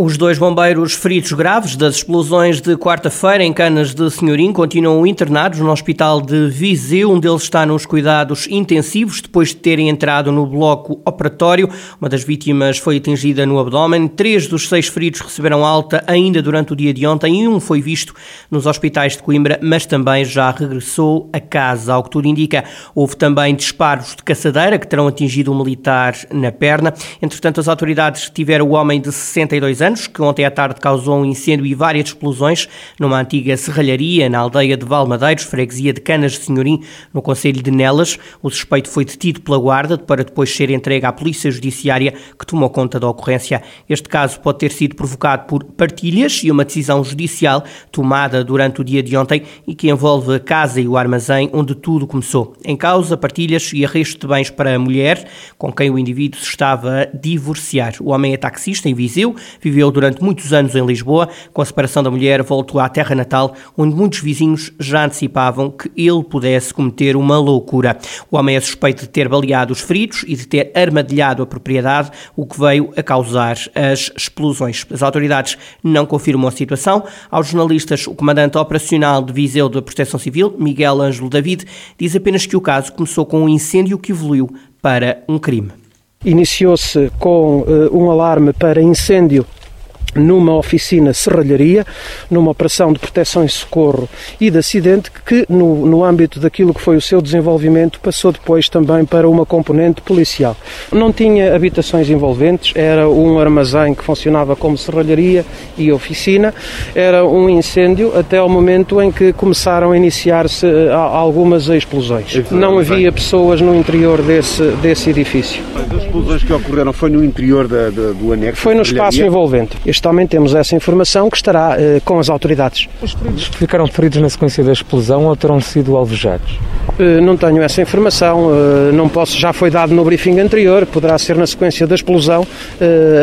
Os dois bombeiros feridos graves das explosões de quarta-feira em Canas de Senhorim continuam internados no hospital de Viseu. Um deles está nos cuidados intensivos depois de terem entrado no bloco operatório. Uma das vítimas foi atingida no abdômen. Três dos seis feridos receberam alta ainda durante o dia de ontem e um foi visto nos hospitais de Coimbra, mas também já regressou a casa. Ao que tudo indica, houve também disparos de caçadeira que terão atingido um militar na perna. Entretanto, as autoridades tiveram o homem de 62 anos anos, que ontem à tarde causou um incêndio e várias explosões numa antiga serralharia na aldeia de Valmadeiros, freguesia de Canas de Senhorim, no Conselho de Nelas. O suspeito foi detido pela guarda para depois ser entregue à Polícia Judiciária, que tomou conta da ocorrência. Este caso pode ter sido provocado por partilhas e uma decisão judicial tomada durante o dia de ontem e que envolve a casa e o armazém onde tudo começou. Em causa, partilhas e arresto de bens para a mulher, com quem o indivíduo se estava a divorciar. O homem é taxista em Viseu, viveu viveu durante muitos anos em Lisboa. Com a separação da mulher, voltou à terra natal, onde muitos vizinhos já antecipavam que ele pudesse cometer uma loucura. O homem é suspeito de ter baleado os feridos e de ter armadilhado a propriedade, o que veio a causar as explosões. As autoridades não confirmam a situação. Aos jornalistas, o comandante operacional de Viseu da Proteção Civil, Miguel Ângelo David, diz apenas que o caso começou com um incêndio que evoluiu para um crime. Iniciou-se com uh, um alarme para incêndio numa oficina serralharia, numa operação de proteção e socorro e de acidente, que no, no âmbito daquilo que foi o seu desenvolvimento passou depois também para uma componente policial. Não tinha habitações envolventes, era um armazém que funcionava como serralharia e oficina, era um incêndio até ao momento em que começaram a iniciar-se eh, algumas explosões. Não havia pessoas no interior desse, desse edifício. As explosões que ocorreram foi no interior da, da, do anexo? Foi no espaço envolvente. Este também temos essa informação que estará uh, com as autoridades. Os feridos ficaram feridos na sequência da explosão ou terão sido alvejados? Uh, não tenho essa informação, uh, não posso, já foi dado no briefing anterior, poderá ser na sequência da explosão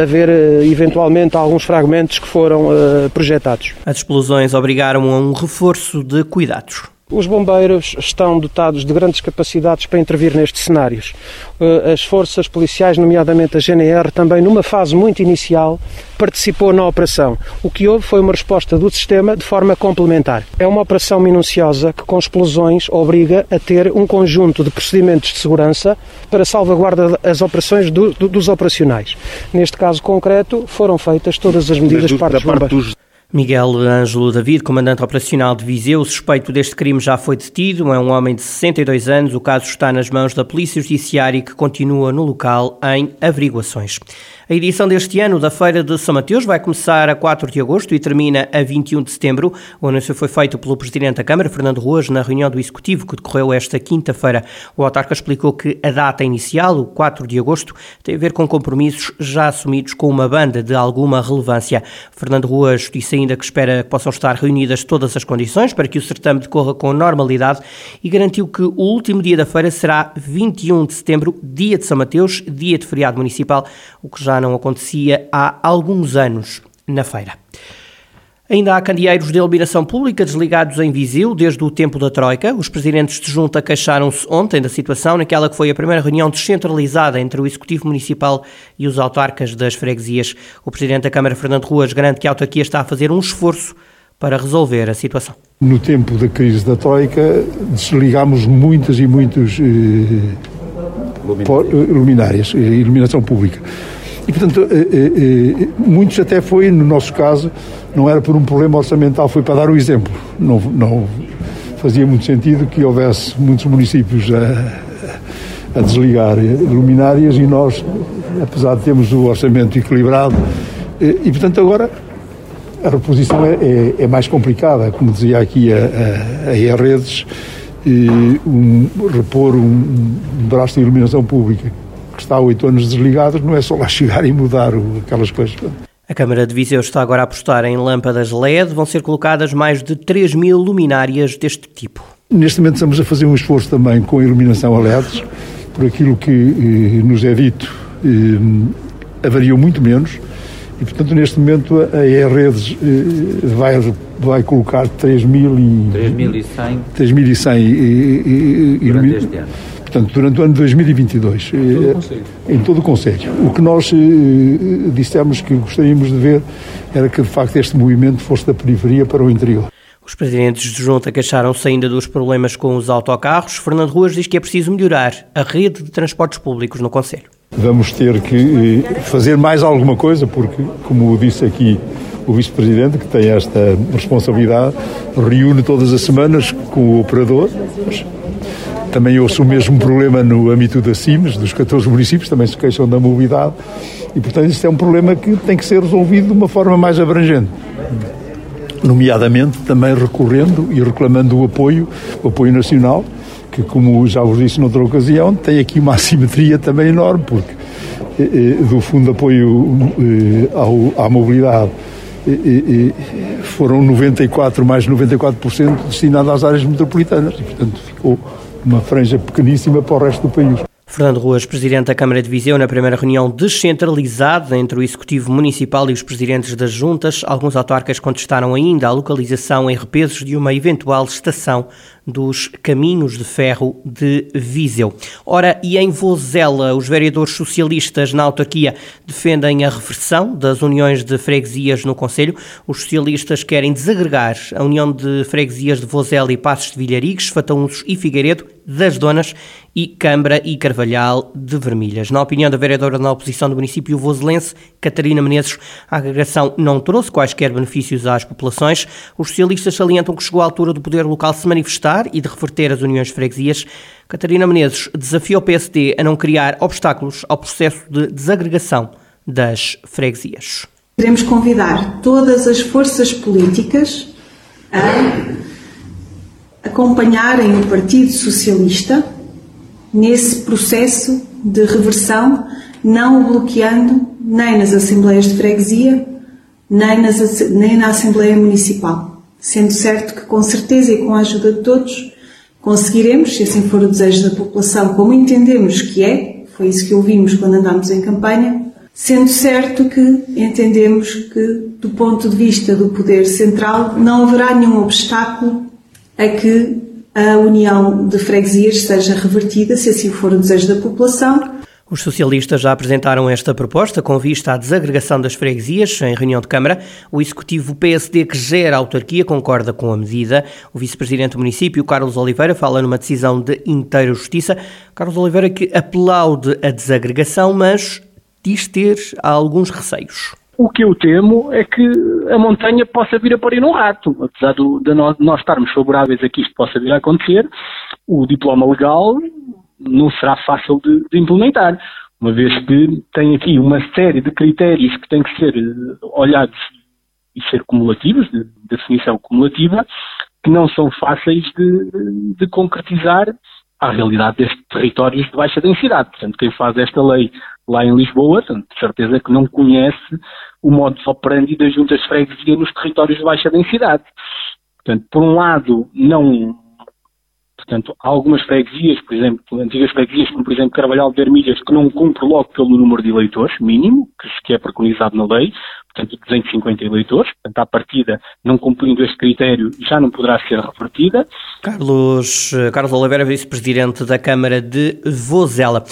haver eventualmente alguns fragmentos que foram projetados. As explosões obrigaram a um reforço de cuidados. Os bombeiros estão dotados de grandes capacidades para intervir nestes cenários. Eh, as forças policiais, nomeadamente a GNR, também numa fase muito inicial, participou na operação. O que houve foi uma resposta do sistema de forma complementar. É uma operação minuciosa que, com explosões, obriga a ter um conjunto de procedimentos de segurança para salvaguarda das operações do, do, dos operacionais. Neste caso concreto, foram feitas todas as medidas Mas, para os bombeiros. Miguel Ângelo David, comandante operacional de Viseu, suspeito deste crime já foi detido, é um homem de 62 anos. O caso está nas mãos da Polícia Judiciária que continua no local em averiguações. A edição deste ano da Feira de São Mateus vai começar a 4 de agosto e termina a 21 de setembro. O anúncio foi feito pelo Presidente da Câmara, Fernando Ruas, na reunião do Executivo que decorreu esta quinta-feira. O autarca explicou que a data inicial, o 4 de agosto, tem a ver com compromissos já assumidos com uma banda de alguma relevância. Fernando Ruas disse ainda que espera que possam estar reunidas todas as condições para que o certame decorra com normalidade e garantiu que o último dia da feira será 21 de setembro, dia de São Mateus, dia de feriado municipal, o que já já não acontecia há alguns anos na feira. Ainda há candeeiros de iluminação pública desligados em Viseu desde o tempo da Troika. Os presidentes de junta queixaram-se ontem da situação naquela que foi a primeira reunião descentralizada entre o Executivo Municipal e os autarcas das freguesias. O presidente da Câmara, Fernando Ruas, garante que a autarquia está a fazer um esforço para resolver a situação. No tempo da crise da Troika, desligámos muitas e muitos eh, luminárias, eh, iluminação pública. E, portanto, eh, eh, eh, muitos até foi, no nosso caso, não era por um problema orçamental, foi para dar o exemplo. Não, não fazia muito sentido que houvesse muitos municípios a, a desligar luminárias e nós, apesar de termos o orçamento equilibrado, e, portanto, agora a reposição é, é, é, mais complicada, como dizia aqui a, a, a redes, um, repor um, um braço de iluminação pública que está há oito anos desligado, não é só lá chegar e mudar aquelas coisas. A Câmara de Viseu está agora a apostar em lâmpadas LED. Vão ser colocadas mais de 3 mil luminárias deste tipo. Neste momento estamos a fazer um esforço também com a iluminação a LEDs, por aquilo que eh, nos é dito, eh, avariou muito menos E, portanto, neste momento, a E-Redes eh, vai, vai colocar 3.100 durante este ano. Portanto, durante o ano de 2022. Todo em todo o Conselho. O que nós eh, dissemos que gostaríamos de ver era que, de facto, este movimento fosse da periferia para o interior. Os presidentes de junta queixaram-se ainda dos problemas com os autocarros. Fernando Ruas diz que é preciso melhorar a rede de transportes públicos no Conselho. Vamos ter que eh, fazer mais alguma coisa, porque, como disse aqui o Vice-Presidente, que tem esta responsabilidade, reúne todas as semanas com o operador. Também ouço o mesmo problema no âmbito da CIMES, dos 14 municípios, também se queixam da mobilidade. E, portanto, isto é um problema que tem que ser resolvido de uma forma mais abrangente nomeadamente também recorrendo e reclamando o apoio, o apoio nacional, que como já vos disse noutra ocasião, tem aqui uma assimetria também enorme, porque eh, eh do Fundo de Apoio eh, ao, à Mobilidade eh, eh foram 94, mais 94% destinado às áreas metropolitanas e, portanto, ficou uma franja pequeníssima para o resto do país. Fernando Ruas, presidente da Câmara de Viseu, na primeira reunião descentralizada entre o Executivo Municipal e os presidentes das juntas, alguns autarcas contestaram ainda a localização em repesos de uma eventual estação dos caminhos de ferro de Viseu. Ora, e em Vozela, os vereadores socialistas na autarquia defendem a reversão das uniões de freguesias no Conselho. Os socialistas querem desagregar a união de freguesias de Vozela e Passos de Vilharigues, Fataunços e Figueiredo das Donas e Câmara e Carvalhal de Vermilhas. Na opinião da vereadora na oposição do município vozelense, Catarina Menezes, a agregação não trouxe quaisquer benefícios às populações. Os socialistas salientam que chegou a altura do poder local se manifestar e de reverter as uniões de freguesias, Catarina Menezes desafia o PSD a não criar obstáculos ao processo de desagregação das freguesias. Queremos convidar todas as forças políticas a acompanharem o Partido Socialista nesse processo de reversão, não o bloqueando nem nas Assembleias de Freguesia, nem, nas, nem na Assembleia Municipal. Sendo certo que com certeza e com a ajuda de todos conseguiremos, se assim for o desejo da população, como entendemos que é, foi isso que ouvimos quando andámos em campanha, sendo certo que entendemos que, do ponto de vista do poder central, não haverá nenhum obstáculo a que a união de freguesias seja revertida, se assim for o desejo da população, os socialistas já apresentaram esta proposta com vista à desagregação das freguesias em reunião de Câmara. O executivo PSD que gera a autarquia concorda com a medida. O vice-presidente do município, Carlos Oliveira, fala numa decisão de inteira justiça. Carlos Oliveira que aplaude a desagregação, mas diz ter alguns receios. O que eu temo é que a montanha possa vir a parir um rato. Apesar do, de nós, estarmos favoráveis a que isto possa vir a acontecer, o diploma legal não será fácil de, de, implementar, uma vez que tem aqui uma série de critérios que têm que ser eh, olhados e ser cumulativos, de, de definição cumulativa, que não são fáceis de, de concretizar à realidade destes territórios de baixa densidade. Portanto, quem faz esta lei lá em Lisboa, de certeza que não conhece o modo de operandi das juntas de freguesia nos territórios de baixa densidade. Portanto, por um lado, não, Portanto, há algumas freguesias, por exemplo, antigas freguesias, como por exemplo Carvalhal de Vermilhas, que não cumpre logo pelo número de eleitores mínimo, que é preconizado na lei, portanto 250 eleitores, portanto à partida, não cumprindo este critério, já não poderá ser revertida. Carlos, eh, Carlos Oliveira, vice-presidente da Câmara de Vozela.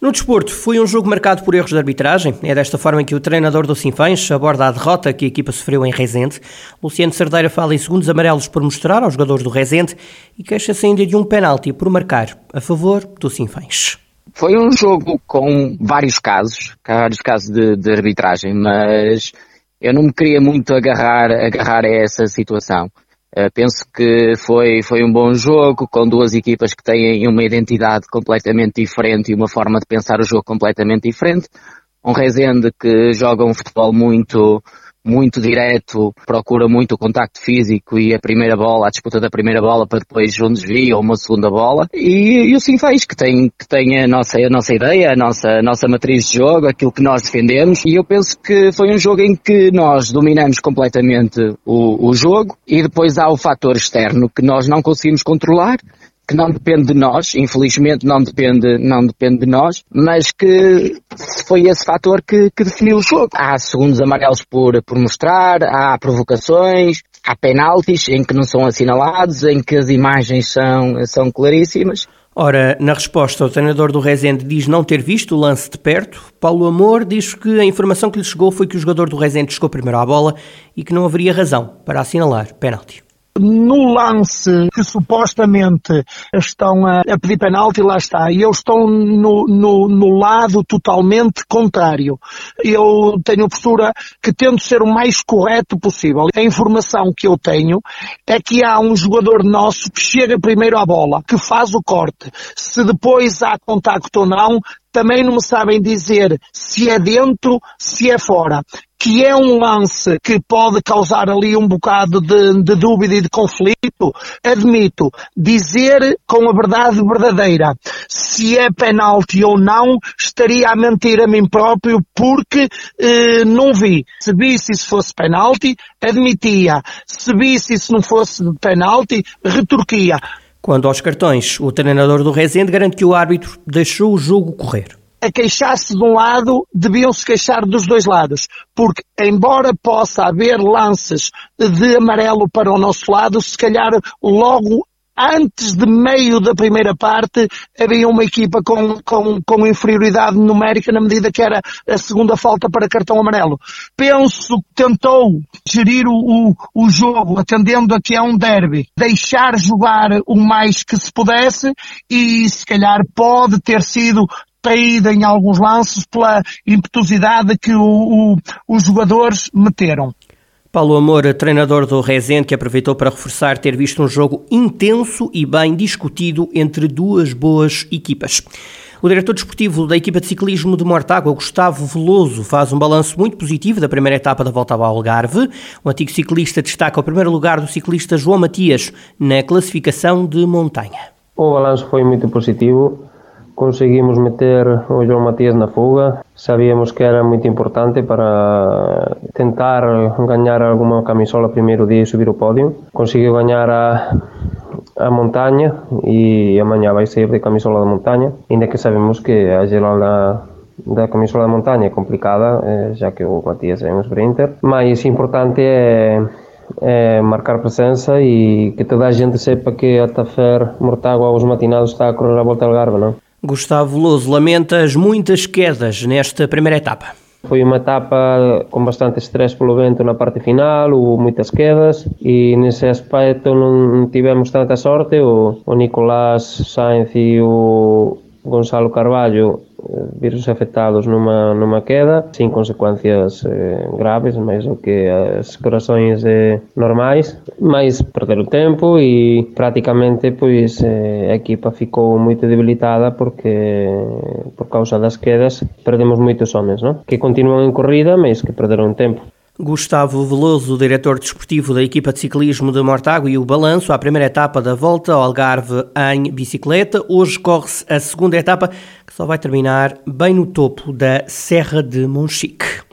No desporto, foi um jogo marcado por erros de arbitragem. É desta forma que o treinador do Sinfãs aborda a derrota que a equipa sofreu em Rezende. Luciano Cerdeira fala em segundos amarelos por mostrar aos jogadores do Rezende e queixa-se ainda de um penalti por marcar a favor do Sinfãs. Foi um jogo com vários casos, vários casos de, de arbitragem, mas eu não me queria muito agarrar, agarrar a essa situação. Uh, penso que foi, foi um bom jogo, com duas equipas que têm uma identidade completamente diferente e uma forma de pensar o jogo completamente diferente. Um Rezende que joga um futebol muito, muito direto, procura muito o contacto físico e a primeira bola, a disputa da primeira bola para depois um desvio ou uma segunda bola. E, e o Sinfãs que tem, que tem a nossa, a nossa ideia, a nossa, a nossa matriz de jogo, aquilo que nós defendemos. E eu penso que foi um jogo em que nós dominamos completamente o, o jogo e depois há o fator externo que nós não conseguimos controlar que não depende de nós, infelizmente não depende, não depende de nós, mas que foi esse fator que, que definiu o jogo. Há segundos amarelos por, por mostrar, há provocações, há penaltis em que não são assinalados, em que as imagens são, são claríssimas. Ora, na resposta, o treinador do Rezende diz não ter visto o lance de perto. Paulo Amor diz que a informação que lhe chegou foi que o jogador do Rezende chegou primeiro à bola e que não haveria razão para assinalar penalti no lance que supostamente estão a, a pedir penalti, lá está, e eu estou no, no, no, lado totalmente contrário. Eu tenho a postura que tento ser o mais correto possível. A informação que eu tenho é que há um jogador nosso que chega primeiro à bola, que faz o corte. Se depois há contacto ou não, também não me sabem dizer se é dentro, se é fora que é um lance que pode causar ali um bocado de, de, dúvida e de conflito, admito, dizer com a verdade verdadeira se é penalti ou não, estaria a mentir a mim próprio porque eh, não vi. Se visse se fosse penalti, admitia. Se visse se não fosse penalti, retorquia. Quando aos cartões, o treinador do Rezende garante que o árbitro deixou o jogo correr a queixar-se de um lado, deviam se queixar dos dois lados. Porque, embora possa haver lances de amarelo para o nosso lado, se calhar logo antes de meio da primeira parte, havia uma equipa com, com, com inferioridade numérica na medida que era a segunda falta para cartão amarelo. Penso que tentou gerir o, o, o jogo, atendendo a que é um derby, deixar jogar o mais que se pudesse e se calhar pode ter sido traída em alguns lances pela impetuosidade que o, o, os jogadores meteram. Paulo Amor, treinador do Rezende, que aproveitou para reforçar ter visto um jogo intenso e bem discutido entre duas boas equipas. O diretor desportivo da equipa de ciclismo de Mortágua, Gustavo Veloso, faz um balanço muito positivo da primeira etapa da volta ao Algarve. O antigo ciclista destaca o primeiro lugar do ciclista João Matias na classificação de montanha. O balanço foi muito positivo conseguimos meter o João Matias na fuga. Sabíamos que era muito importante para tentar ganhar alguma camisola primeiro dia e subir o pódio. Conseguiu ganhar a, a montanha e amanhã vai sair de camisola da montanha, ainda que sabemos que a geral da, da camisola da montanha é complicada, eh, já que o Matias é um sprinter, mas importante é é marcar presença e que toda a gente sepa que a Tafer Mortágua aos matinados está a correr a volta ao Algarve, não? Gustavo Louso lamenta as muitas quedas nesta primeira etapa. Foi uma etapa com bastante estresse pelo vento na parte final, houve muitas quedas e nesse aspecto não tivemos tanta sorte. O, o Nicolás Sainz e o Gonzalo Carballo eh, virus afectados numa, numa queda sin consecuencias eh, graves máis do que as corazóns eh, normais máis perder o tempo e prácticamente pois eh, a equipa ficou moito debilitada porque por causa das quedas perdemos moitos homens non? que continúan en corrida mas que perderon tempo Gustavo Veloso, diretor desportivo da equipa de ciclismo de Mortágua e o balanço à primeira etapa da volta ao Algarve em bicicleta. Hoje corre-se a segunda etapa, que só vai terminar bem no topo da Serra de Monchique.